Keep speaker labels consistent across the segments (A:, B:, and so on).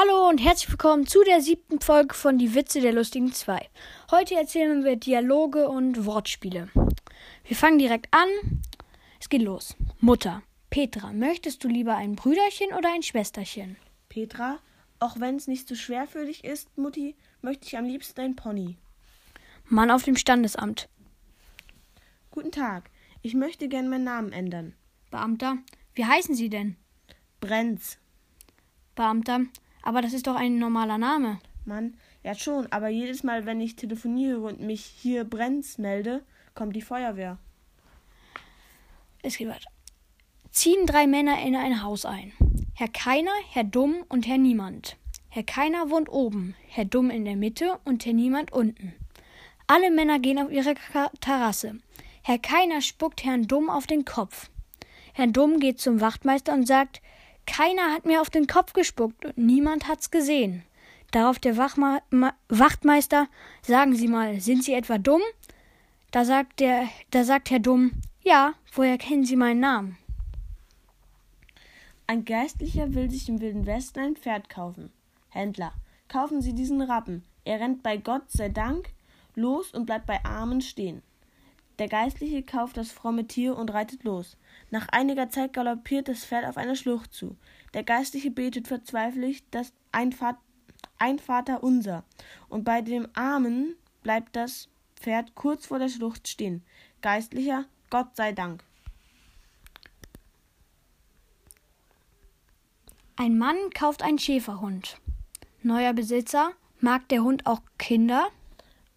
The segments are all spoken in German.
A: Hallo und herzlich willkommen zu der siebten Folge von Die Witze der lustigen zwei. Heute erzählen wir Dialoge und Wortspiele. Wir fangen direkt an. Es geht los. Mutter. Petra, möchtest du lieber ein Brüderchen oder ein Schwesterchen?
B: Petra, auch wenn es nicht so schwer für dich ist, Mutti, möchte ich am liebsten ein Pony.
A: Mann auf dem Standesamt.
B: Guten Tag, ich möchte gern meinen Namen ändern.
A: Beamter. Wie heißen Sie denn?
B: Brenz.
A: Beamter. Aber das ist doch ein normaler Name.
B: Mann, ja schon, aber jedes Mal, wenn ich telefoniere und mich hier Brenz melde, kommt die Feuerwehr.
A: Es geht weiter. Ziehen drei Männer in ein Haus ein. Herr Keiner, Herr Dumm und Herr Niemand. Herr Keiner wohnt oben, Herr Dumm in der Mitte und Herr Niemand unten. Alle Männer gehen auf ihre Terrasse. Herr Keiner spuckt Herrn Dumm auf den Kopf. Herr Dumm geht zum Wachtmeister und sagt, keiner hat mir auf den Kopf gespuckt und niemand hat's gesehen. Darauf der Wachma Wachtmeister, sagen Sie mal, sind Sie etwa dumm? Da sagt der, da sagt Herr Dumm, ja, woher kennen Sie meinen Namen?
B: Ein Geistlicher will sich im Wilden Westen ein Pferd kaufen. Händler, kaufen Sie diesen Rappen. Er rennt bei Gott sei Dank los und bleibt bei Armen stehen. Der Geistliche kauft das fromme Tier und reitet los. Nach einiger Zeit galoppiert das Pferd auf eine Schlucht zu. Der Geistliche betet verzweifelt das ein, Vater, ein Vater unser. Und bei dem Armen bleibt das Pferd kurz vor der Schlucht stehen. Geistlicher, Gott sei Dank.
A: Ein Mann kauft einen Schäferhund. Neuer Besitzer, mag der Hund auch Kinder?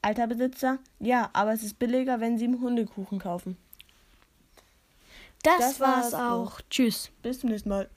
B: Alter Besitzer, ja, aber es ist billiger, wenn Sie ihm Hundekuchen kaufen.
A: Das, das war's auch. Tschüss.
B: Bis zum nächsten Mal.